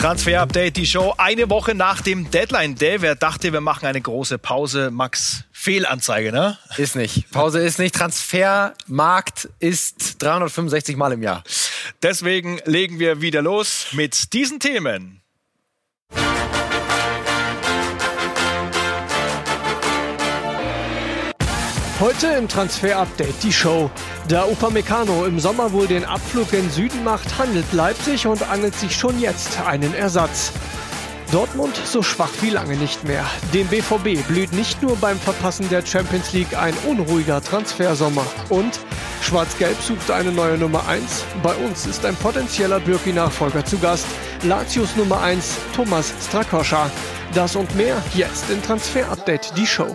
Transfer-Update, die Show eine Woche nach dem Deadline Day. Wer dachte, wir machen eine große Pause? Max, Fehlanzeige, ne? Ist nicht. Pause ist nicht. Transfermarkt ist 365 Mal im Jahr. Deswegen legen wir wieder los mit diesen Themen. Heute im Transfer-Update die Show. Da Upamecano im Sommer wohl den Abflug in Süden macht, handelt Leipzig und angelt sich schon jetzt einen Ersatz. Dortmund so schwach wie lange nicht mehr. Dem BVB blüht nicht nur beim Verpassen der Champions League ein unruhiger Transfersommer. Und Schwarz-Gelb sucht eine neue Nummer 1. Bei uns ist ein potenzieller Birki-Nachfolger zu Gast. Latius Nummer 1, Thomas Strakoscha. Das und mehr jetzt im Transfer-Update, die Show.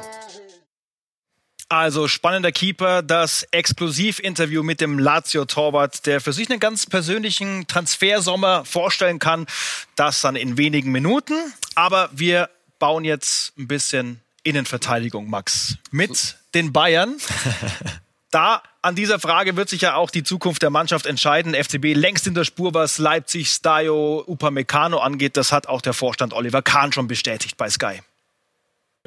Also spannender Keeper, das Exklusivinterview mit dem Lazio-Torwart, der für sich einen ganz persönlichen Transfersommer vorstellen kann. Das dann in wenigen Minuten. Aber wir bauen jetzt ein bisschen Innenverteidigung, Max, mit den Bayern. Da an dieser Frage wird sich ja auch die Zukunft der Mannschaft entscheiden. FCB längst in der Spur, was Leipzig, Stajo, Upamecano angeht. Das hat auch der Vorstand Oliver Kahn schon bestätigt bei Sky.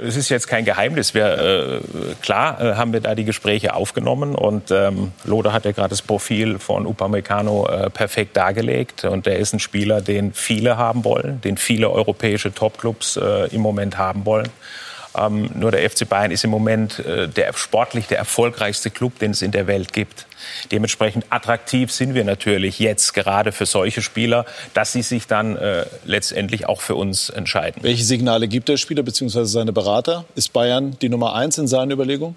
Es ist jetzt kein Geheimnis. Wir, äh, klar äh, haben wir da die Gespräche aufgenommen und ähm, Loder hat ja gerade das Profil von Upamecano äh, perfekt dargelegt und er ist ein Spieler, den viele haben wollen, den viele europäische Topclubs äh, im Moment haben wollen. Ähm, nur der FC Bayern ist im Moment äh, der sportlich der erfolgreichste Club, den es in der Welt gibt. Dementsprechend attraktiv sind wir natürlich jetzt gerade für solche Spieler, dass sie sich dann äh, letztendlich auch für uns entscheiden. Welche Signale gibt der Spieler bzw. seine Berater? Ist Bayern die Nummer eins in seinen Überlegungen?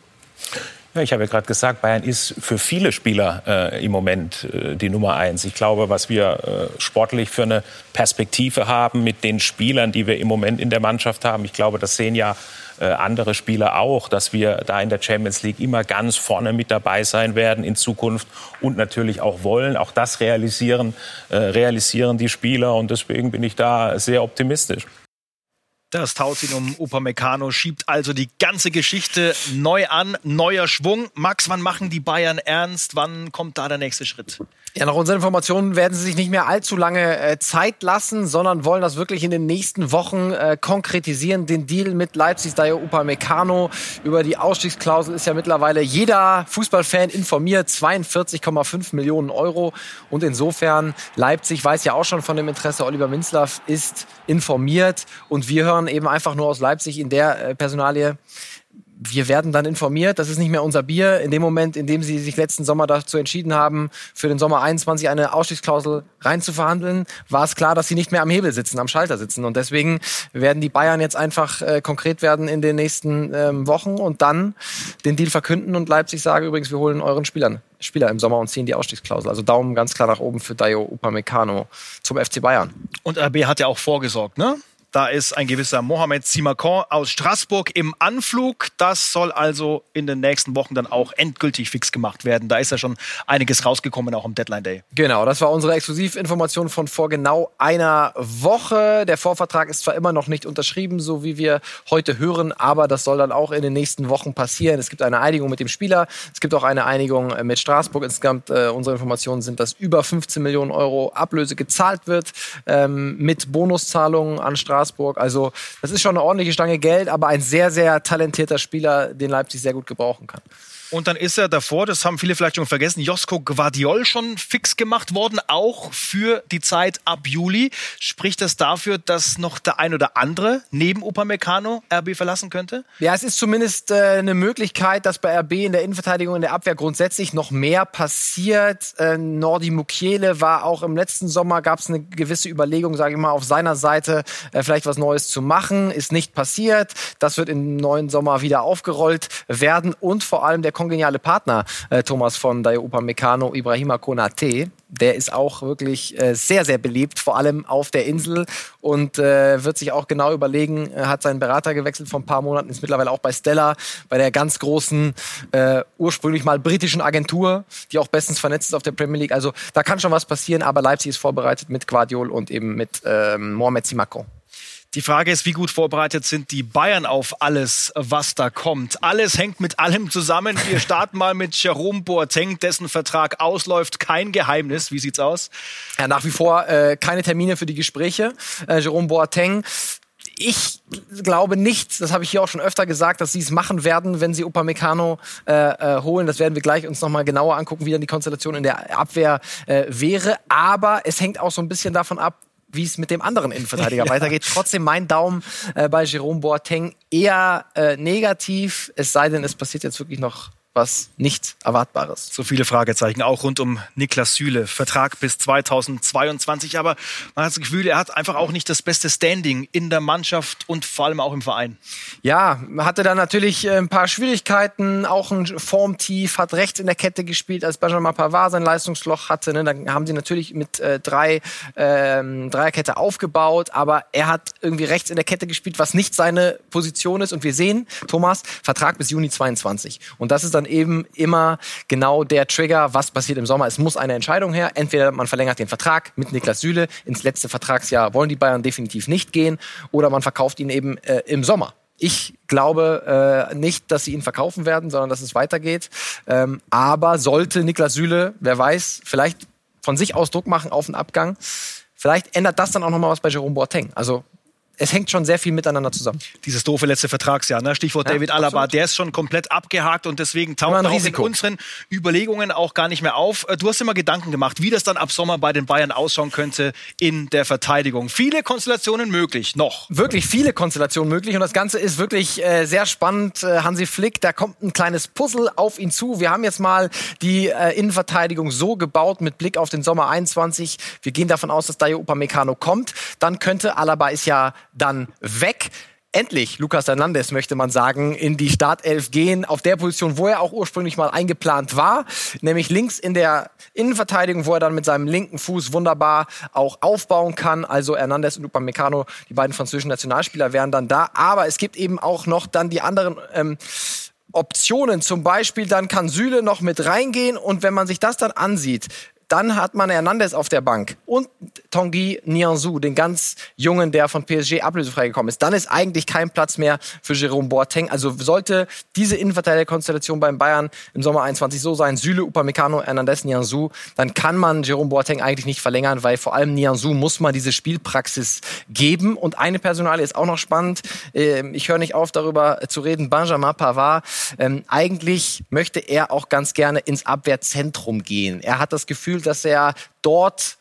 Ja, ich habe ja gerade gesagt, Bayern ist für viele Spieler äh, im Moment äh, die Nummer eins. Ich glaube, was wir äh, sportlich für eine Perspektive haben mit den Spielern, die wir im Moment in der Mannschaft haben, ich glaube, das sehen ja äh, andere Spieler auch, dass wir da in der Champions League immer ganz vorne mit dabei sein werden in Zukunft und natürlich auch wollen. Auch das realisieren, äh, realisieren die Spieler und deswegen bin ich da sehr optimistisch. Das Tauziehen um Upamecano schiebt also die ganze Geschichte neu an, neuer Schwung. Max, wann machen die Bayern ernst? Wann kommt da der nächste Schritt? Ja, nach unseren Informationen werden sie sich nicht mehr allzu lange äh, Zeit lassen, sondern wollen das wirklich in den nächsten Wochen äh, konkretisieren. Den Deal mit Leipzig, Dayo Upamecano über die Ausstiegsklausel ist ja mittlerweile jeder Fußballfan informiert. 42,5 Millionen Euro. Und insofern, Leipzig weiß ja auch schon von dem Interesse. Oliver Minzlaff ist informiert. Und wir hören eben einfach nur aus Leipzig in der äh, Personalie, wir werden dann informiert, das ist nicht mehr unser Bier. In dem Moment, in dem sie sich letzten Sommer dazu entschieden haben, für den Sommer 21 eine Ausstiegsklausel reinzuverhandeln, war es klar, dass sie nicht mehr am Hebel sitzen, am Schalter sitzen. Und deswegen werden die Bayern jetzt einfach äh, konkret werden in den nächsten ähm, Wochen und dann den Deal verkünden und Leipzig sagen, übrigens, wir holen euren Spielern. Spieler im Sommer und ziehen die Ausstiegsklausel. Also Daumen ganz klar nach oben für Dayo Upamecano zum FC Bayern. Und RB hat ja auch vorgesorgt, ne? Da ist ein gewisser Mohamed Simakon aus Straßburg im Anflug. Das soll also in den nächsten Wochen dann auch endgültig fix gemacht werden. Da ist ja schon einiges rausgekommen, auch am Deadline Day. Genau, das war unsere Exklusivinformation von vor genau einer Woche. Der Vorvertrag ist zwar immer noch nicht unterschrieben, so wie wir heute hören, aber das soll dann auch in den nächsten Wochen passieren. Es gibt eine Einigung mit dem Spieler, es gibt auch eine Einigung mit Straßburg. Insgesamt, äh, unsere Informationen sind, dass über 15 Millionen Euro Ablöse gezahlt wird, ähm, mit Bonuszahlungen an Straßburg. Straßburg. Also das ist schon eine ordentliche Stange Geld, aber ein sehr, sehr talentierter Spieler, den Leipzig sehr gut gebrauchen kann. Und dann ist er davor, das haben viele vielleicht schon vergessen, Josko Guardiol schon fix gemacht worden, auch für die Zeit ab Juli. Spricht das dafür, dass noch der ein oder andere neben Upamecano RB verlassen könnte? Ja, es ist zumindest äh, eine Möglichkeit, dass bei RB in der Innenverteidigung, in der Abwehr grundsätzlich noch mehr passiert. Äh, Nordi Mukiele war auch im letzten Sommer, gab es eine gewisse Überlegung, sage ich mal, auf seiner Seite äh, vielleicht was Neues zu machen. Ist nicht passiert. Das wird im neuen Sommer wieder aufgerollt werden und vor allem der kongeniale Partner, äh, Thomas von Dayo Upamecano, Ibrahima Konate. Der ist auch wirklich äh, sehr, sehr beliebt, vor allem auf der Insel und äh, wird sich auch genau überlegen, er hat seinen Berater gewechselt vor ein paar Monaten, ist mittlerweile auch bei Stella, bei der ganz großen, äh, ursprünglich mal britischen Agentur, die auch bestens vernetzt ist auf der Premier League. Also da kann schon was passieren, aber Leipzig ist vorbereitet mit Guardiol und eben mit ähm, Mohamed Simakon. Die Frage ist, wie gut vorbereitet sind die Bayern auf alles, was da kommt? Alles hängt mit allem zusammen. Wir starten mal mit Jerome Boateng, dessen Vertrag ausläuft. Kein Geheimnis. Wie sieht's aus? Ja, nach wie vor äh, keine Termine für die Gespräche. Äh, Jerome Boateng ich glaube nicht, das habe ich hier auch schon öfter gesagt, dass sie es machen werden, wenn sie Upamecano äh, äh, holen. Das werden wir gleich uns nochmal genauer angucken, wie dann die Konstellation in der Abwehr äh, wäre. Aber es hängt auch so ein bisschen davon ab, wie es mit dem anderen Innenverteidiger ja. weitergeht. Trotzdem mein Daumen äh, bei Jerome Boateng eher äh, negativ, es sei denn, es passiert jetzt wirklich noch was nicht Erwartbares. So viele Fragezeichen, auch rund um Niklas Süle. Vertrag bis 2022, aber man hat das Gefühl, er hat einfach auch nicht das beste Standing in der Mannschaft und vor allem auch im Verein. Ja, hatte dann natürlich äh, ein paar Schwierigkeiten, auch ein Formtief, hat rechts in der Kette gespielt, als Benjamin Pavard sein Leistungsloch hatte. Ne? Dann haben sie natürlich mit äh, drei ähm, Dreierkette aufgebaut, aber er hat irgendwie rechts in der Kette gespielt, was nicht seine Position ist. Und wir sehen, Thomas, Vertrag bis Juni 22. Und das ist dann dann eben immer genau der Trigger, was passiert im Sommer. Es muss eine Entscheidung her. Entweder man verlängert den Vertrag mit Niklas Süle. Ins letzte Vertragsjahr wollen die Bayern definitiv nicht gehen. Oder man verkauft ihn eben äh, im Sommer. Ich glaube äh, nicht, dass sie ihn verkaufen werden, sondern dass es weitergeht. Ähm, aber sollte Niklas Süle, wer weiß, vielleicht von sich aus Druck machen auf den Abgang, vielleicht ändert das dann auch nochmal was bei Jerome Boateng. Also es hängt schon sehr viel miteinander zusammen. Dieses doofe letzte Vertragsjahr, ne? Stichwort ja, David Alaba, absolut. der ist schon komplett abgehakt und deswegen taucht er auch in unseren Überlegungen auch gar nicht mehr auf. Äh, du hast immer Gedanken gemacht, wie das dann ab Sommer bei den Bayern ausschauen könnte in der Verteidigung. Viele Konstellationen möglich, noch. Wirklich viele Konstellationen möglich und das Ganze ist wirklich äh, sehr spannend. Äh, Hansi Flick, da kommt ein kleines Puzzle auf ihn zu. Wir haben jetzt mal die äh, Innenverteidigung so gebaut mit Blick auf den Sommer 21. Wir gehen davon aus, dass Dayo Upamecano kommt. Dann könnte Alaba ist ja dann weg endlich Lucas Hernandez, möchte man sagen, in die Startelf gehen, auf der Position, wo er auch ursprünglich mal eingeplant war, nämlich links in der Innenverteidigung, wo er dann mit seinem linken Fuß wunderbar auch aufbauen kann. Also Hernandez und Upamecano, die beiden französischen Nationalspieler, wären dann da. Aber es gibt eben auch noch dann die anderen ähm, Optionen. Zum Beispiel dann kann Süle noch mit reingehen und wenn man sich das dann ansieht, dann hat man Hernandez auf der Bank und Tanguy Nianzou, den ganz Jungen, der von PSG ablösefrei gekommen ist. Dann ist eigentlich kein Platz mehr für Jerome Boateng. Also sollte diese Innenverteidigerkonstellation beim Bayern im Sommer 21 so sein, Süle, Upamecano, Hernandez, Nianzou, dann kann man Jerome Boateng eigentlich nicht verlängern, weil vor allem Nianzou muss man diese Spielpraxis geben. Und eine Personale ist auch noch spannend. Ähm, ich höre nicht auf, darüber zu reden. Benjamin Pavard. Ähm, eigentlich möchte er auch ganz gerne ins Abwehrzentrum gehen. Er hat das Gefühl, dass er dort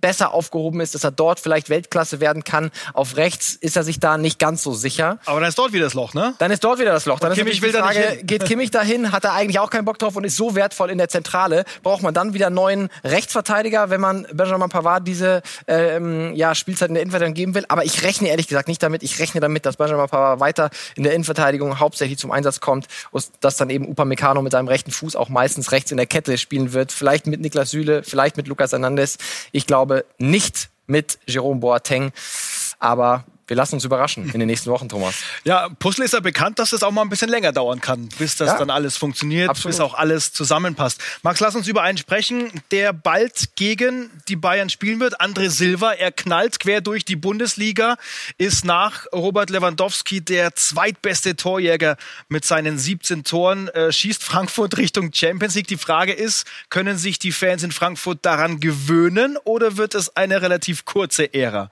besser aufgehoben ist, dass er dort vielleicht Weltklasse werden kann. Auf rechts ist er sich da nicht ganz so sicher. Aber dann ist dort wieder das Loch, ne? Dann ist dort wieder das Loch. Dann und ist Kimmich will Frage, da nicht hin. geht Kimmich dahin? Hat er eigentlich auch keinen Bock drauf und ist so wertvoll in der Zentrale? Braucht man dann wieder einen neuen Rechtsverteidiger, wenn man Benjamin Pavard diese ähm, ja, Spielzeit in der Innenverteidigung geben will? Aber ich rechne ehrlich gesagt nicht damit. Ich rechne damit, dass Benjamin Pavard weiter in der Innenverteidigung hauptsächlich zum Einsatz kommt und dass dann eben Upamecano mit seinem rechten Fuß auch meistens rechts in der Kette spielen wird. Vielleicht mit Niklas Süle, vielleicht mit Lukas Hernandez. Ich glaube nicht, mit Jerome Boateng. Aber wir lassen uns überraschen in den nächsten Wochen, Thomas. Ja, Puzzle ist ja bekannt, dass es auch mal ein bisschen länger dauern kann, bis das ja, dann alles funktioniert, absolut. bis auch alles zusammenpasst. Max, lass uns über einen sprechen, der bald gegen die Bayern spielen wird. André Silva, er knallt quer durch die Bundesliga, ist nach Robert Lewandowski der zweitbeste Torjäger mit seinen 17 Toren, äh, schießt Frankfurt Richtung Champions League. Die Frage ist, können sich die Fans in Frankfurt daran gewöhnen oder wird es eine relativ kurze Ära?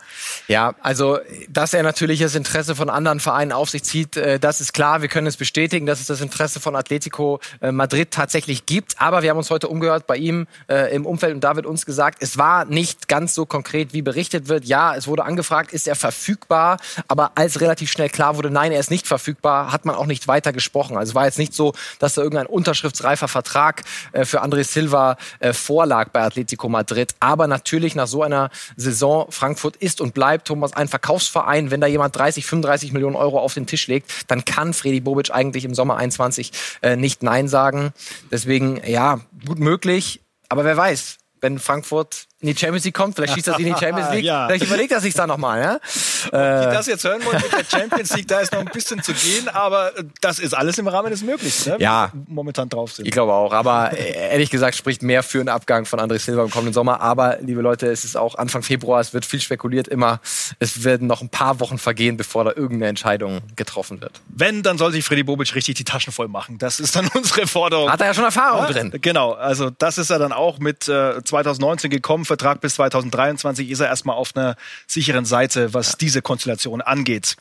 Ja, also das dass er natürlich das Interesse von anderen Vereinen auf sich zieht, äh, das ist klar. Wir können es bestätigen, dass es das Interesse von Atletico äh, Madrid tatsächlich gibt. Aber wir haben uns heute umgehört bei ihm äh, im Umfeld und da wird uns gesagt, es war nicht ganz so konkret, wie berichtet wird. Ja, es wurde angefragt, ist er verfügbar? Aber als relativ schnell klar wurde, nein, er ist nicht verfügbar, hat man auch nicht weiter gesprochen. Also es war jetzt nicht so, dass da irgendein unterschriftsreifer Vertrag für André Silva vorlag bei Atletico Madrid. Aber natürlich nach so einer Saison, Frankfurt ist und bleibt, Thomas, ein Verkaufsverein ein, wenn da jemand 30, 35 Millionen Euro auf den Tisch legt, dann kann Freddy Bobic eigentlich im Sommer 21 äh, nicht Nein sagen. Deswegen, ja, gut möglich. Aber wer weiß, wenn Frankfurt in die Champions League kommt, vielleicht schießt er sich in die Champions League, ja. vielleicht überlegt er sich da nochmal. Ja? die das jetzt hören wollen mit der Champions League, da ist noch ein bisschen zu gehen, aber das ist alles im Rahmen des Möglichen, ne? Ja. momentan drauf sind. Ich glaube auch, aber äh, ehrlich gesagt spricht mehr für einen Abgang von André Silva im kommenden Sommer. Aber, liebe Leute, es ist auch Anfang Februar, es wird viel spekuliert immer. Es werden noch ein paar Wochen vergehen, bevor da irgendeine Entscheidung getroffen wird. Wenn, dann soll sich Freddy Bobic richtig die Taschen voll machen. Das ist dann unsere Forderung. Hat er ja schon Erfahrung Ja, drin. Genau, also das ist er dann auch mit äh, 2019 gekommen, Vertrag bis 2023 ist er erstmal auf einer sicheren Seite, was diese Konstellation angeht.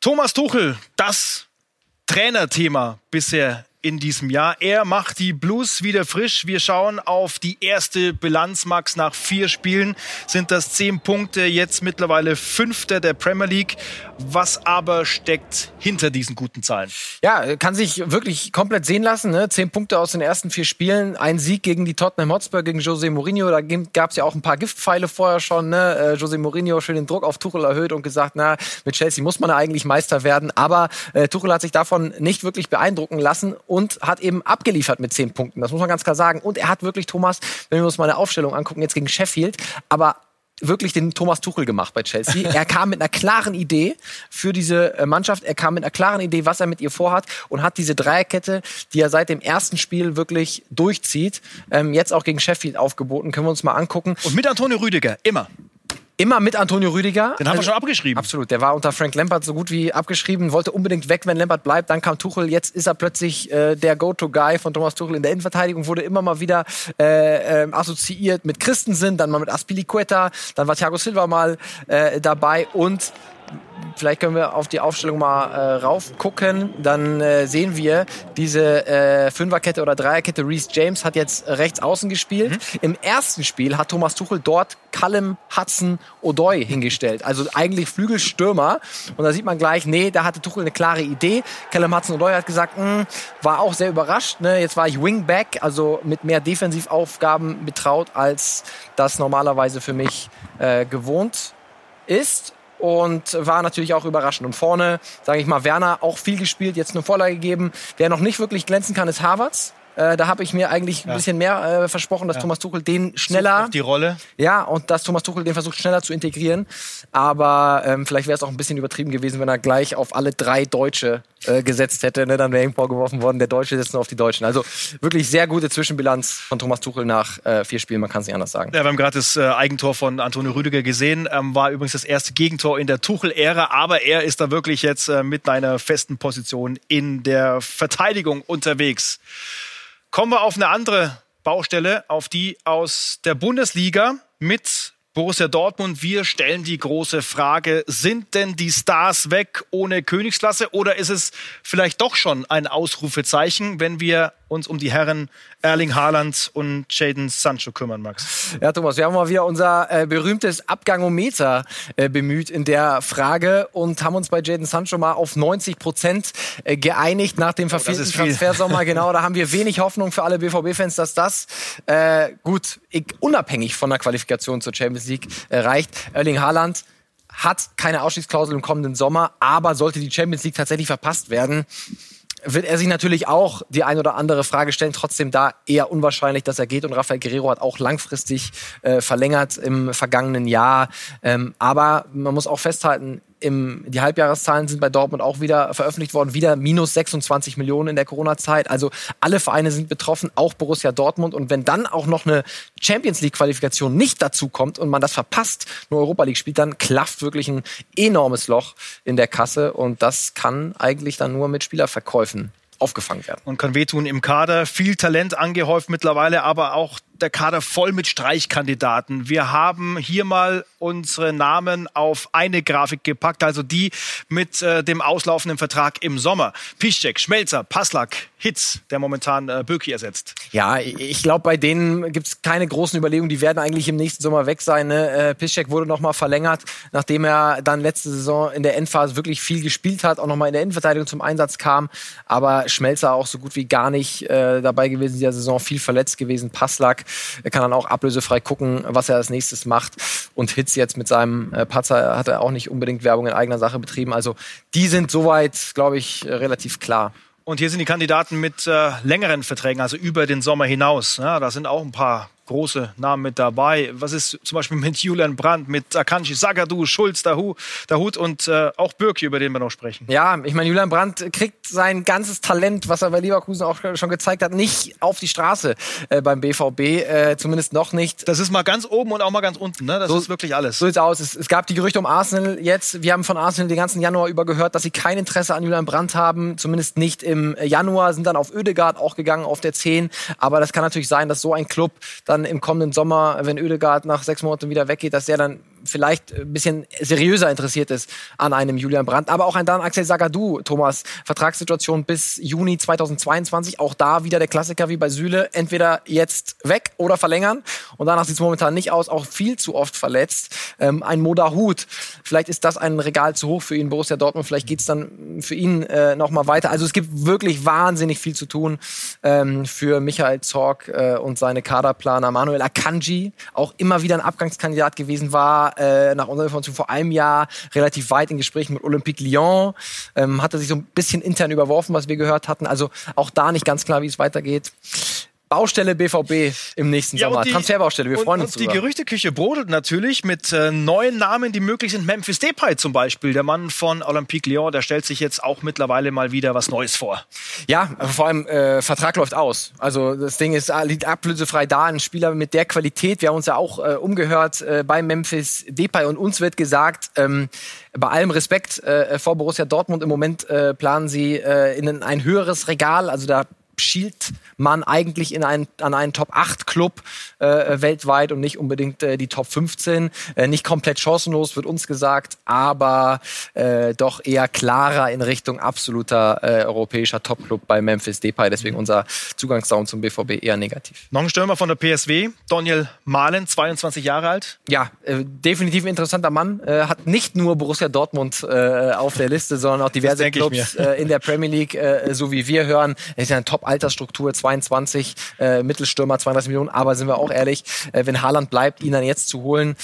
Thomas Tuchel, das Trainerthema bisher in diesem Jahr. Er macht die Blues wieder frisch. Wir schauen auf die erste Bilanz, Max. Nach vier Spielen sind das zehn Punkte, jetzt mittlerweile Fünfter der Premier League. Was aber steckt hinter diesen guten Zahlen? Ja, kann sich wirklich komplett sehen lassen. Ne? Zehn Punkte aus den ersten vier Spielen. Ein Sieg gegen die Tottenham Hotspur, gegen José Mourinho. Da gab es ja auch ein paar Giftpfeile vorher schon. Ne? Äh, José Mourinho schön den Druck auf Tuchel erhöht und gesagt, na, mit Chelsea muss man eigentlich Meister werden. Aber äh, Tuchel hat sich davon nicht wirklich beeindrucken lassen und hat eben abgeliefert mit zehn Punkten. Das muss man ganz klar sagen. Und er hat wirklich, Thomas, wenn wir uns mal eine Aufstellung angucken, jetzt gegen Sheffield, aber wirklich den Thomas Tuchel gemacht bei Chelsea. Er kam mit einer klaren Idee für diese äh, Mannschaft. Er kam mit einer klaren Idee, was er mit ihr vorhat und hat diese Dreierkette, die er seit dem ersten Spiel wirklich durchzieht, ähm, jetzt auch gegen Sheffield aufgeboten. Können wir uns mal angucken. Und mit Antonio Rüdiger, immer. Immer mit Antonio Rüdiger. Den haben wir Also- schon abgeschrieben. Absolut, der war unter Frank Lampard so gut wie abgeschrieben, wollte unbedingt weg, wenn Lampard bleibt. Dann kam Tuchel, jetzt ist er plötzlich äh, der Go-To-Guy von Thomas Tuchel in der Innenverteidigung, wurde immer mal wieder äh, ähm, assoziiert mit Christensen, dann mal mit Aspilicueta, dann war Thiago Silva mal äh, dabei und Vielleicht können wir auf die Aufstellung mal äh, raufgucken. Dann äh, sehen wir diese äh, Fünferkette oder Dreierkette. Reece James hat jetzt rechts außen gespielt. Im ersten Spiel hat Thomas Tuchel dort Callum Hudson Odoi hingestellt. Also eigentlich Flügelstürmer. Und da sieht man gleich, nee, da hatte Tuchel eine klare Idee. Callum Hudson Odoi hat gesagt, "Mh, war auch sehr überrascht. Ne? Jetzt war ich Wingback, also mit mehr Defensivaufgaben betraut, als das normalerweise für mich äh, gewohnt ist und war natürlich auch überraschend. Und vorne, sage ich mal, Werner auch viel gespielt, jetzt eine Vorlage gegeben. Wer noch nicht wirklich glänzen kann, ist Havertz. Äh, da habe ich mir eigentlich ein bisschen mehr äh, versprochen, dass Thomas Tuchel den schneller, die Rolle. ja, und dass Thomas Tuchel den versucht schneller zu integrieren. Aber ähm, vielleicht wäre es auch ein bisschen übertrieben gewesen, wenn er gleich auf alle drei Deutsche äh, gesetzt hätte. Ne? Dann wäre ihm vorgeworfen worden, der Deutsche setzt nur auf die Deutschen. Also wirklich sehr gute Zwischenbilanz von Thomas Tuchel nach äh, vier Spielen, man kann es nicht anders sagen. Ja, wir haben gerade das äh, Eigentor von Antonio Rüdiger gesehen. Ähm, war übrigens das erste Gegentor in der Tuchel-Ära, aber er ist da wirklich jetzt äh, mit einer festen Position in der Verteidigung unterwegs. Kommen wir auf eine andere Baustelle, auf die aus der Bundesliga mit Borussia Dortmund. Wir stellen die große Frage, sind denn die Stars weg ohne Königsklasse oder ist es vielleicht doch schon ein Ausrufezeichen, wenn wir uns um die Herren Erling Haaland und Jaden Sancho kümmern, Max? Ja, Thomas, wir haben mal wieder unser äh, berühmtes Abgangometer äh, bemüht in der Frage und haben uns bei Jaden Sancho mal auf 90 Prozent äh, geeinigt nach dem verfehlten ist viel. Transfersommer. genau, da haben wir wenig Hoffnung für alle BVB-Fans, dass das äh, gut, unabhängig von der Qualifikation zur Champions League äh, reicht. Erling Haaland hat keine Ausstiegsklausel im kommenden Sommer, aber sollte die Champions League tatsächlich verpasst werden, wird er sich natürlich auch die ein oder andere Frage stellen. Trotzdem da eher unwahrscheinlich, dass er geht. Und Rafael Guerrero hat auch langfristig äh, verlängert im vergangenen Jahr. Ähm, aber man muss auch festhalten, im, die Halbjahreszahlen sind bei Dortmund auch wieder veröffentlicht worden. Wieder minus 26 Millionen in der Corona-Zeit. Also alle Vereine sind betroffen, auch Borussia Dortmund. Und wenn dann auch noch eine Champions League-Qualifikation nicht dazu kommt und man das verpasst, nur Europa League spielt, dann klafft wirklich ein enormes Loch in der Kasse. Und das kann eigentlich dann nur mit Spielerverkäufen aufgefangen werden. und kann wehtun im Kader. Viel Talent angehäuft mittlerweile, aber auch der Kader voll mit Streichkandidaten. Wir haben hier mal unsere Namen auf eine Grafik gepackt, also die mit äh, dem auslaufenden Vertrag im Sommer. Piszczek, Schmelzer, Passlack, Hitz, der momentan äh, Böki ersetzt. Ja, ich glaube, bei denen gibt es keine großen Überlegungen. Die werden eigentlich im nächsten Sommer weg sein. Ne? Äh, Piszczek wurde nochmal verlängert, nachdem er dann letzte Saison in der Endphase wirklich viel gespielt hat, auch nochmal in der Innenverteidigung zum Einsatz kam. Aber Schmelzer auch so gut wie gar nicht äh, dabei gewesen in dieser Saison, viel verletzt gewesen. Passlack er kann dann auch ablösefrei gucken, was er als nächstes macht. Und Hitz jetzt mit seinem äh, Patzer hat er auch nicht unbedingt Werbung in eigener Sache betrieben. Also die sind soweit, glaube ich, äh, relativ klar. Und hier sind die Kandidaten mit äh, längeren Verträgen, also über den Sommer hinaus. Ja, da sind auch ein paar große Namen mit dabei. Was ist zum Beispiel mit Julian Brandt, mit Akanji Sagadu, Schulz, Dahu, Dahut und äh, auch Birki, über den wir noch sprechen? Ja, ich meine, Julian Brandt kriegt sein ganzes Talent, was er bei Leverkusen auch schon gezeigt hat, nicht auf die Straße äh, beim BVB, äh, zumindest noch nicht. Das ist mal ganz oben und auch mal ganz unten, ne? Das so, ist wirklich alles. So sieht's aus. Es, es, gab die Gerüchte um Arsenal jetzt. Wir haben von Arsenal den ganzen Januar über gehört, dass sie kein Interesse an Julian Brandt haben, zumindest nicht im Januar, sind dann auf Oedegaard auch gegangen auf der 10. Aber das kann natürlich sein, dass so ein Club dann im kommenden Sommer, wenn Oedegaard nach sechs Monaten wieder weggeht, dass der dann vielleicht ein bisschen seriöser interessiert ist an einem Julian Brandt. Aber auch ein Dan Axel Sagadou, Thomas, Vertragssituation bis Juni 2022. Auch da wieder der Klassiker wie bei Süle. Entweder jetzt weg oder verlängern. Und danach sieht es momentan nicht aus. Auch viel zu oft verletzt. Ähm, ein Moda Hut. Vielleicht ist das ein Regal zu hoch für ihn, Borussia Dortmund. Vielleicht geht's dann für ihn äh, nochmal weiter. Also es gibt wirklich wahnsinnig viel zu tun ähm, für Michael Zorg äh, und seine Kaderplaner. Manuel Akanji, auch immer wieder ein Abgangskandidat gewesen war äh, nach unserer Information vor einem Jahr relativ weit in Gesprächen mit Olympique Lyon. Ähm, hatte sich so ein bisschen intern überworfen, was wir gehört hatten. Also auch da nicht ganz klar, wie es weitergeht. Baustelle BVB im nächsten ja, Sommer. Die, Transferbaustelle, wir freuen uns und Die Gerüchteküche brodelt natürlich mit äh, neuen Namen, die möglich sind. Memphis Depay zum Beispiel, der Mann von Olympique Lyon, der stellt sich jetzt auch mittlerweile mal wieder was Neues vor. Ja, vor allem äh, Vertrag läuft aus. Also das Ding ist liegt ablösefrei da. Ein Spieler mit der Qualität. Wir haben uns ja auch äh, umgehört äh, bei Memphis Depay und uns wird gesagt, ähm, bei allem Respekt äh, vor Borussia Dortmund im Moment äh, planen sie äh, in ein höheres Regal. Also da schielt man eigentlich in einen, an einen Top 8 Club äh, weltweit und nicht unbedingt äh, die Top 15. Äh, nicht komplett chancenlos, wird uns gesagt, aber äh, doch eher klarer in Richtung absoluter äh, europäischer Top-Club bei Memphis Depay. Deswegen unser Zugangssound zum BVB eher negativ. Noch ein Stürmer von der PSW, Daniel Mahlen, 22 Jahre alt. Ja, äh, definitiv ein interessanter Mann. Äh, hat nicht nur Borussia Dortmund äh, auf der Liste, sondern auch diverse Clubs äh, in der Premier League, äh, so wie wir hören. Er ist ja ein Top-Altersstruktur, 22, äh, Mittelstürmer, 32 Millionen. Aber sind wir auch ehrlich, äh, wenn Haaland bleibt, ihn dann jetzt zu holen,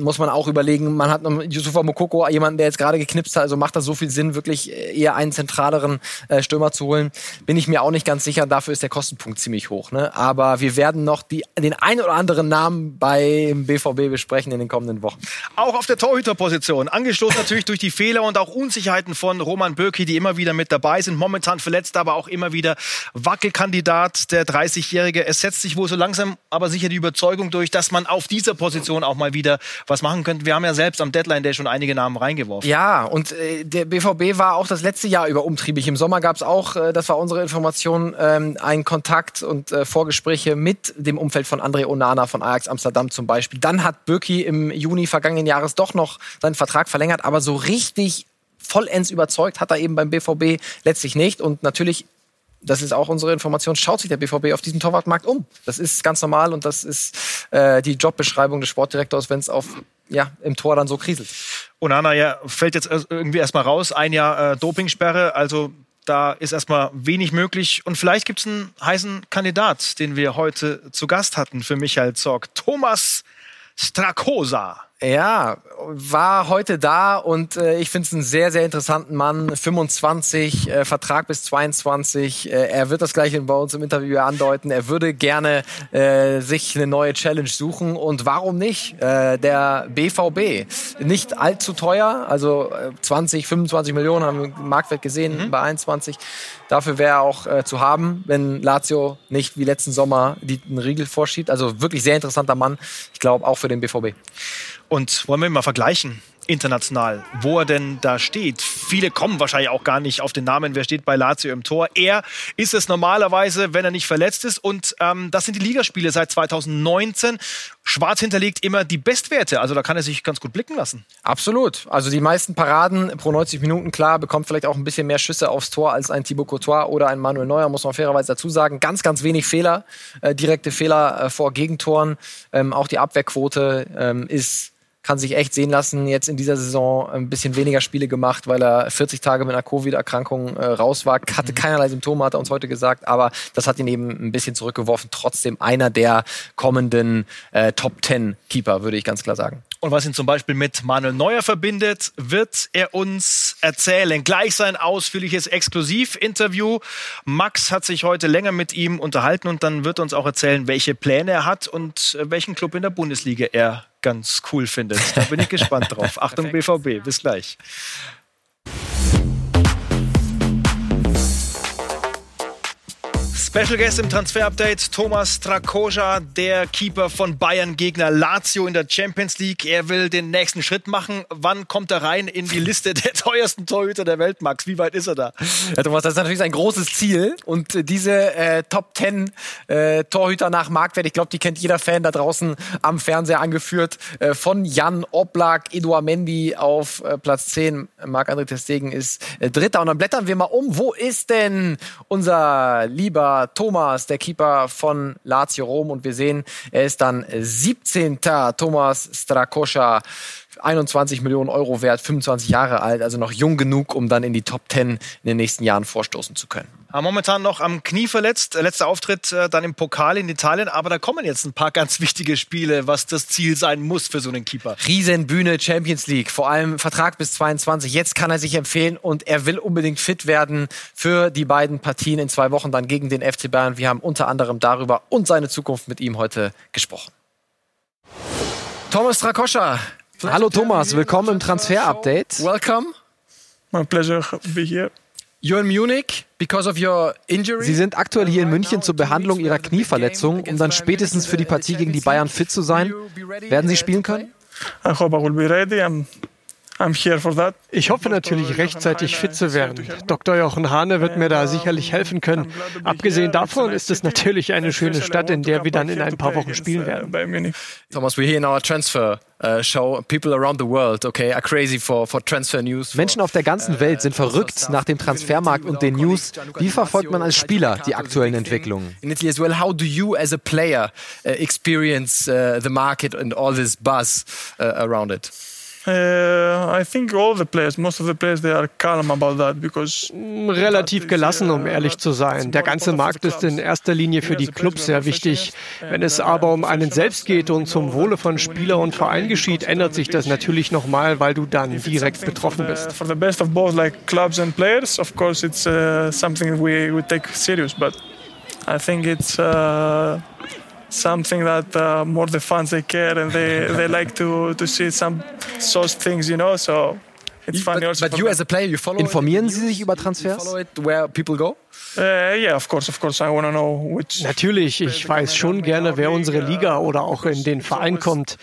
muss man auch überlegen, man hat noch Yusufa Mokoko, jemanden, der jetzt gerade geknipst hat, also macht das so viel Sinn, wirklich eher einen zentraleren äh, Stürmer zu holen. Bin ich mir auch nicht ganz sicher, dafür ist der Kostenpunkt ziemlich hoch. Ne? Aber wir werden noch die, den ein oder anderen Namen beim BVB besprechen in den kommenden Wochen. Auch auf der Torhüterposition, angestoßen natürlich durch die Fehler und auch Unsicherheiten von Roman Bürki, die immer wieder mit dabei sind, momentan verletzt, aber auch immer wieder Wackelkandidat, der 30-Jährige. Es setzt sich wohl so langsam aber sicher die Überzeugung durch, dass man auf dieser Position auch mal wieder was machen könnte. Wir haben ja selbst am Deadline Day schon einige Namen reingeworfen. Ja, und äh, der BVB war auch das letzte Jahr über umtriebig. Im Sommer gab es auch, äh, das war unsere Information, ähm, einen Kontakt und äh, Vorgespräche mit dem Umfeld von André Onana von Ajax Amsterdam zum Beispiel. Dann hat Birki im Juni vergangenen Jahres doch noch seinen Vertrag verlängert, aber so richtig vollends überzeugt hat er eben beim BVB letztlich nicht. Und natürlich das ist auch unsere Information, schaut sich der BVB auf diesem Torwartmarkt um. Das ist ganz normal und das ist äh, die Jobbeschreibung des Sportdirektors, wenn es auf ja, im Tor dann so kriselt. Onana ja, fällt jetzt irgendwie erstmal raus, ein Jahr äh, Dopingsperre, also da ist erstmal wenig möglich. Und vielleicht gibt es einen heißen Kandidat, den wir heute zu Gast hatten für Michael Zorg. Thomas Strakosa. Ja, war heute da und äh, ich finde es einen sehr, sehr interessanten Mann. 25, äh, Vertrag bis 22. Äh, er wird das gleich bei uns im Interview andeuten. Er würde gerne äh, sich eine neue Challenge suchen und warum nicht? Äh, der BVB, nicht allzu teuer, also 20, äh, 25 Millionen haben wir im Marktwert gesehen mhm. bei 21. Dafür wäre er auch äh, zu haben, wenn Lazio nicht wie letzten Sommer die, einen Riegel vorschiebt. Also wirklich sehr interessanter Mann. Ich glaube auch für den BVB. Und wollen wir mal vergleichen? international, wo er denn da steht. Viele kommen wahrscheinlich auch gar nicht auf den Namen, wer steht bei Lazio im Tor. Er ist es normalerweise, wenn er nicht verletzt ist. Und ähm, das sind die Ligaspiele seit 2019. Schwarz hinterlegt immer die Bestwerte. Also da kann er sich ganz gut blicken lassen. Absolut. Also die meisten Paraden pro 90 Minuten, klar, bekommt vielleicht auch ein bisschen mehr Schüsse aufs Tor als ein Thibaut Courtois oder ein Manuel Neuer, muss man fairerweise dazu sagen. Ganz, ganz wenig Fehler, äh, direkte Fehler äh, vor Gegentoren. Ähm, auch die Abwehrquote ähm, ist kann sich echt sehen lassen. Jetzt in dieser Saison ein bisschen weniger Spiele gemacht, weil er 40 Tage mit einer Covid-Erkrankung äh, raus war. Hatte mhm. keinerlei Symptome, hat er uns heute gesagt, aber das hat ihn eben ein bisschen zurückgeworfen. Trotzdem einer der kommenden äh, Top 10 Keeper, würde ich ganz klar sagen. Und was ihn zum Beispiel mit Manuel Neuer verbindet, wird er uns erzählen. Gleich sein ausführliches Exklusivinterview. Max hat sich heute länger mit ihm unterhalten und dann wird er uns auch erzählen, welche Pläne er hat und äh, welchen Club in der Bundesliga er ganz cool findet. Da bin ich gespannt drauf. Achtung BVB, bis gleich. Special Guest im Transfer Update Thomas Trakoja, der Keeper von Bayern Gegner Lazio in der Champions League. Er will den nächsten Schritt machen. Wann kommt er rein in die Liste der teuersten Torhüter der Welt, Max? Wie weit ist er da? Ja, Thomas, das ist natürlich ein großes Ziel und äh, diese äh, Top 10 äh, Torhüter nach Marktwert, ich glaube, die kennt jeder Fan da draußen am Fernseher angeführt äh, von Jan Oblak, Eduard Mendy auf äh, Platz 10. Marc-André Testegen ist äh, Dritter und dann blättern wir mal um. Wo ist denn unser lieber Thomas, der Keeper von Lazio Rom. Und wir sehen, er ist dann 17. Thomas Strakoscha. 21 Millionen Euro wert, 25 Jahre alt, also noch jung genug, um dann in die Top 10 in den nächsten Jahren vorstoßen zu können. Momentan noch am Knie verletzt, letzter Auftritt äh, dann im Pokal in Italien, aber da kommen jetzt ein paar ganz wichtige Spiele, was das Ziel sein muss für so einen Keeper. Riesenbühne Champions League, vor allem Vertrag bis 22. Jetzt kann er sich empfehlen und er will unbedingt fit werden für die beiden Partien in zwei Wochen dann gegen den FC Bayern. Wir haben unter anderem darüber und seine Zukunft mit ihm heute gesprochen. Thomas Strakoscha, Hallo Thomas, willkommen im Transfer-Update. Welcome. My pleasure to be here. You're in Munich because of your injury. Sie sind aktuell hier in München zur Behandlung Ihrer Knieverletzung, um dann spätestens für die Partie gegen die Bayern fit zu sein. Werden Sie spielen können? I hope I will be ready. I'm ich hoffe natürlich rechtzeitig fit zu werden. Dr. Jochen Hane wird mir da sicherlich helfen können. Abgesehen davon ist es natürlich eine schöne Stadt, in der wir dann in ein paar Wochen spielen werden. Thomas, we're here in our transfer uh, show. People around the world, okay, are crazy for, for transfer news. Menschen auf der ganzen Welt sind verrückt nach dem Transfermarkt und den News. Wie verfolgt man als Spieler die aktuellen Entwicklungen? In Italy as well, how do you as a player uh, experience uh, the market and all this buzz uh, around it? Uh, I think all the players, most of the players, they are calm about that because mm, relativ gelassen, um ehrlich zu sein. Der ganze Markt ist in erster Linie für die Clubs sehr wichtig. Wenn es aber um einen selbst geht und zum Wohle von Spieler und Verein geschieht, ändert sich das natürlich nochmal, weil du dann direkt betroffen bist. For the best of both, like clubs and players, of course, it's uh, something we we take serious, but I think it's. Something that uh, more the fans they care and they, they like to, to see some such things, you know. So it's funny but, also. But you as a player, you follow Informieren Sie sich über Transfers? Follow it where people go? Uh, yeah, of course, of course. I want to know which. Natürlich, ich weiß schon gerne, wer unsere Liga oder auch in den Verein kommt.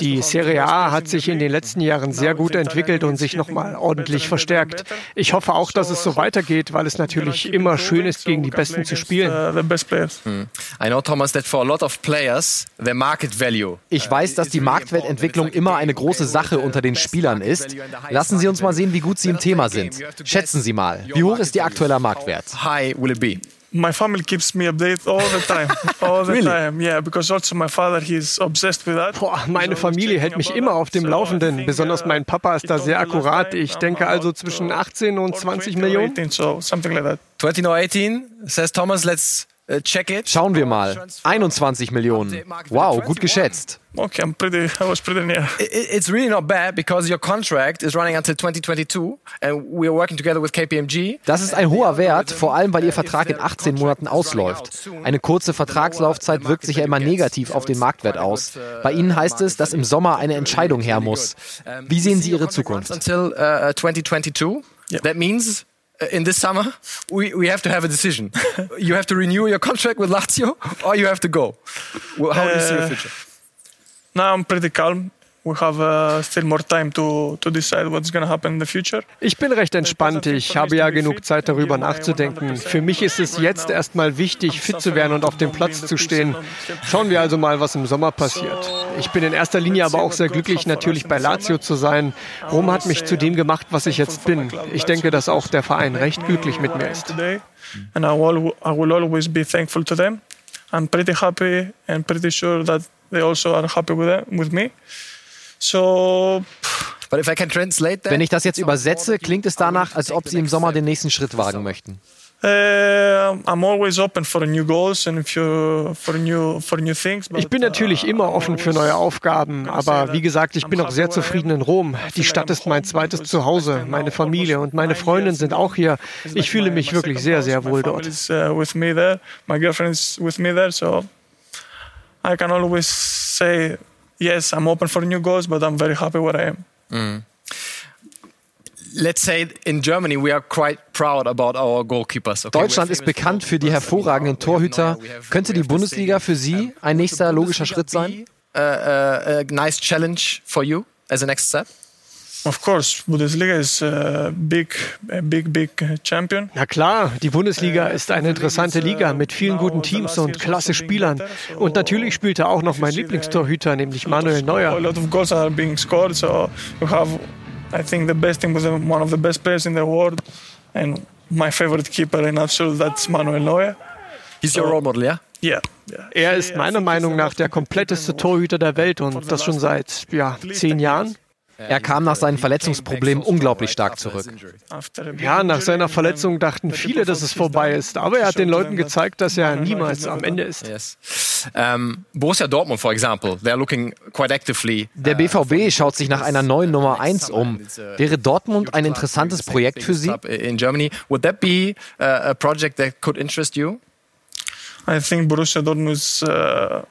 Die Serie A hat sich in den letzten Jahren sehr gut entwickelt und sich nochmal ordentlich verstärkt. Ich hoffe auch, dass es so weitergeht, weil es natürlich immer schön ist, gegen die Besten zu spielen. Hmm. I know, Thomas, that for a lot of players, the market value. Ich weiß, dass die Marktwertentwicklung immer eine große Sache unter den Spielern ist. Lassen Sie uns mal sehen, wie gut Sie im Thema sind. Schätzen Sie mal, wie hoch ist Ihr aktueller Marktwert? High will it be? My family keeps me updated all the time, all the really? time. Yeah, because also my father he's obsessed with that. Boah, meine Familie hält mich immer auf dem Laufenden. Besonders mein Papa ist da sehr akkurat. Ich denke also zwischen 18 und 20 Millionen. So something like that. 20 or 18 says Thomas. Let's Uh, check it. Schauen wir mal. 21 Millionen. Wow, gut geschätzt. Okay, I'm pretty, I was pretty near. It's really not bad because your contract is running until 2022 and we are working together with KPMG. Das ist ein hoher Wert, vor allem weil Ihr Vertrag in 18 Monaten ausläuft. Eine kurze Vertragslaufzeit wirkt sich ja immer negativ auf den Marktwert aus. Bei Ihnen heißt es, dass im Sommer eine Entscheidung her muss. Wie sehen Sie Ihre Zukunft? Until uh, 2022. That means Uh, in this summer, we, we have to have a decision. you have to renew your contract with Lazio or you have to go. How do you see the uh, future? Now I'm pretty calm. We have uh, still more time to, to decide what's going to happen in the future. Ich bin recht entspannt. Ich habe ja genug Zeit darüber nachzudenken. Für mich ist es jetzt erstmal wichtig, fit zu werden und auf dem Platz zu stehen. Schauen wir also mal, was im Sommer passiert. Ich bin in erster Linie aber auch sehr glücklich, natürlich bei Lazio zu sein. Rom hat mich zu dem gemacht, was ich jetzt bin. Ich denke, dass auch der Verein recht glücklich mit mir ist. And I will, I will always be thankful to them. I'm pretty happy and pretty sure that they also are happy with, with me. So But if I can translate that, Wenn ich das jetzt übersetze, klingt es danach, als ob Sie im Sommer den nächsten Schritt wagen möchten. I'm always open for new goals and if you, for new for new things. Ich bin natürlich immer offen für neue Aufgaben, aber wie gesagt, ich bin auch sehr zufrieden in Rom. Die Stadt ist mein zweites Zuhause. Meine Familie und meine Freundin sind auch hier. Ich fühle mich wirklich sehr, sehr wohl dort. Is, with me there. My girlfriend is with me there, so I can always say yes. I'm open for new goals, but I'm very happy where I am. let's say in Germany we are quite proud about our goalkeepers. Okay? Deutschland ist bekannt für die hervorragenden Torhüter. Könnte die Bundesliga für Sie ein nächster logischer Schritt sein? Uh, uh, a nice challenge for you as a next step. Of course, Bundesliga is a big, a big, big uh, champion. Na klar, die Bundesliga ist eine interessante Liga mit vielen guten Teams und klasse Spielern. Und natürlich spielt da auch noch mein Lieblingstorhüter, nämlich Manuel A Neuer. lot of goals are being scored, so you have, I think, the best team with one of the best players in the world, and my favorite keeper in absolute that's Manuel Neuer. He's your role model, yeah? Yeah, yeah. Er ist meiner Meinung nach der kompletteste Torhüter der Welt und das schon seit ja, zehn Jahren. Er kam nach seinen Verletzungsproblemen unglaublich stark zurück. Ja, nach seiner Verletzung dachten viele, dass es vorbei ist. Aber er hat den Leuten gezeigt, dass er niemals am Ende ist. Yes. Um, Borussia Dortmund, for example, they're looking quite actively. Der BVB schaut sich nach einer neuen Nummer 1 um. Wäre Dortmund ein interessantes Projekt für Sie? In Germany. Would that be uh, a project that could interest you? I think Borussia Dortmund is uh,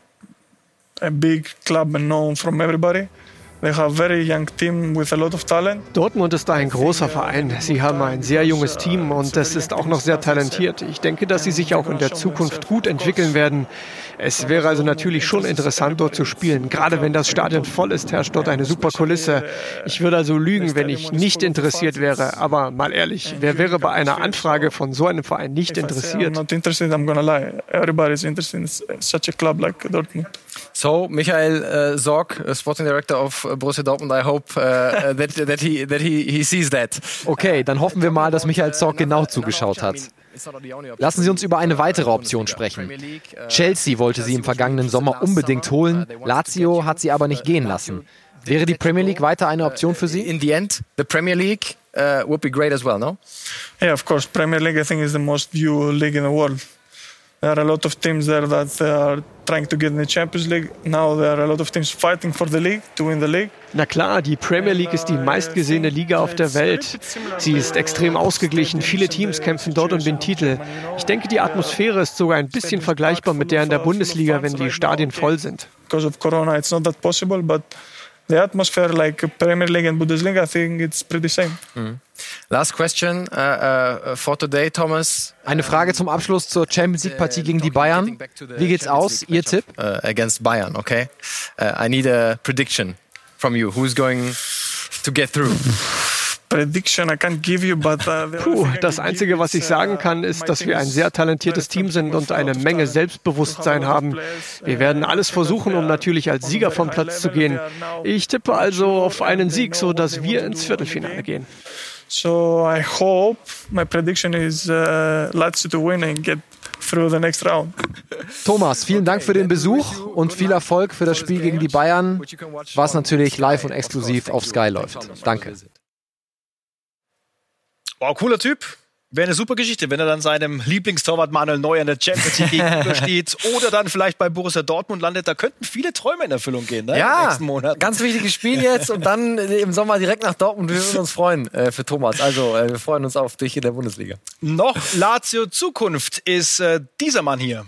a big club and known from everybody. Dortmund ist ein großer Verein. Sie haben ein sehr junges Team und es ist auch noch sehr talentiert. Ich denke, dass sie sich auch in der Zukunft gut entwickeln werden. Es wäre also natürlich schon interessant, dort zu spielen. Gerade wenn das Stadion voll ist, herrscht dort eine super Kulisse. Ich würde also lügen, wenn ich nicht interessiert wäre. Aber mal ehrlich, wer wäre bei einer Anfrage von so einem Verein nicht interessiert? not interested, in such a club like Dortmund. So, Michael uh, Sorg, uh, sporting director of uh, Borussia Dortmund, I hope uh, uh, that, that, he, that he, he sees that. Okay, dann hoffen wir mal, dass Michael Zorc genau zugeschaut hat. Lassen Sie uns über eine weitere Option sprechen. Chelsea wollte sie im vergangenen Sommer unbedingt holen, Lazio hat sie aber nicht gehen lassen. Wäre die Premier League weiter eine Option für Sie? In the end, the Premier League uh, would be great as well, no? Yeah, of course. Premier League, I think, is the most viewed league in the world. There are a lot of teams there that are trying to get in the Champions League. Now there are a lot of teams fighting for the league to win the league. Na klar, die Premier League ist die meistgesehene Liga auf der Welt. Sie ist extrem ausgeglichen. Viele Teams kämpfen dort um den Titel. Ich denke, die Atmosphäre ist sogar ein bisschen vergleichbar mit der in der Bundesliga, wenn die Stadien voll sind. Because of Corona, it's not that possible, but the atmosphere, like Premier League and Bundesliga, I think it's pretty same. Last question uh, uh, for today, Thomas. Eine Frage zum Abschluss zur Champions League Partie gegen die Bayern. Wie geht's aus? Ihr Tipp? Uh, against Bayern, okay? Uh, I need a prediction from you. Who's going to get through? Uh, Puh, das Einzige, was ich sagen uh, kann, ist, dass wir ein sehr talentiertes Team sind und eine Menge. Selbstbewusstsein haben. Wir uh, werden alles that versuchen, um natürlich als Sieger vom Platz zu gehen. Ich tippe also auf einen Sieg, know so what dass they wir ins Viertelfinale gehen. So I hope my prediction is uh, Lazio to win and get through the next round. Thomas, vielen Dank für den Besuch und viel Erfolg für das Spiel gegen die Bayern, was natürlich live und exklusiv auf Sky läuft. Danke. Wow, cooler Typ. Wäre eine super Geschichte, wenn er dann seinem Lieblingstorwart Manuel Neuer in der Champions League gegenübersteht oder dann vielleicht bei Borussia Dortmund landet. Da könnten viele Träume in Erfüllung gehen, ne? in den Ja, nächsten Monaten. ganz wichtiges Spiel jetzt und dann im Sommer direkt nach Dortmund. Wir würden uns freuen äh, für Thomas. Also, äh, wir freuen uns auf dich in der Bundesliga. Noch Lazio Zukunft ist äh, dieser Mann hier.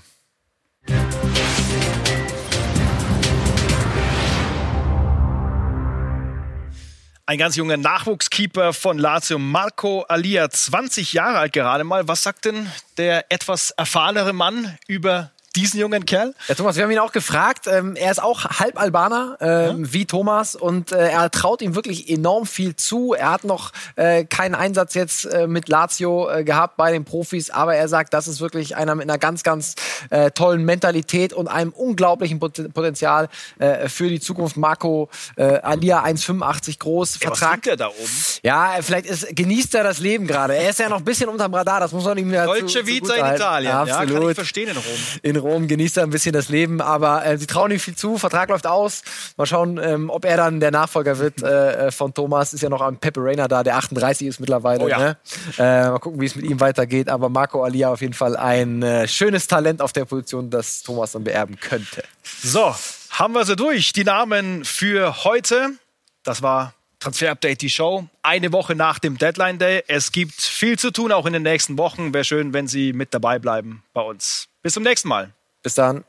Ein ganz junger Nachwuchskeeper von Lazio, Marco Alia, 20 Jahre alt gerade mal. Was sagt denn der etwas erfahrenere Mann über diesen jungen Kerl? Ja, Thomas, wir haben ihn auch gefragt. Ähm, er ist auch halb Albaner, ähm, wie Thomas, und äh, er traut ihm wirklich enorm viel zu. Er hat noch äh, keinen Einsatz jetzt äh, mit Lazio äh, gehabt bei den Profis, aber er sagt, das ist wirklich einer mit einer ganz, ganz äh, tollen Mentalität und einem unglaublichen Pot Potenzial äh, für die Zukunft. Marco Alia 1,85 groß, Ja, was Vertrag. trinkt er da oben? Ja, vielleicht ist, genießt er das Leben gerade. Er ist ja noch ein bisschen unterm Radar, das muss man ihm ja Dolce Vita in. Italien. Ja, kann Absolut. ich verstehen in Rom. in Rom genießt er ein bisschen das Leben, aber äh, sie trauen ihm viel zu. Vertrag läuft aus. Mal schauen, ähm, ob er dann der Nachfolger wird äh, äh von Thomas. Ist ja noch ein Pepe Reina da, der 38 ist mittlerweile. Oh ja. ne? äh, mal gucken, wie es mit ihm weitergeht. Aber Marco Alia auf jeden Fall ein äh, schönes Talent auf der Position, das Thomas dann beerben könnte. So, haben wir sie durch. Die Namen für heute. Das war Transfer Update, die Show. Eine Woche nach dem Deadline Day. Es gibt viel zu tun, auch in den nächsten Wochen. Wäre schön, wenn Sie mit dabei bleiben bei uns. Bis zum nächsten Mal. Bis dann.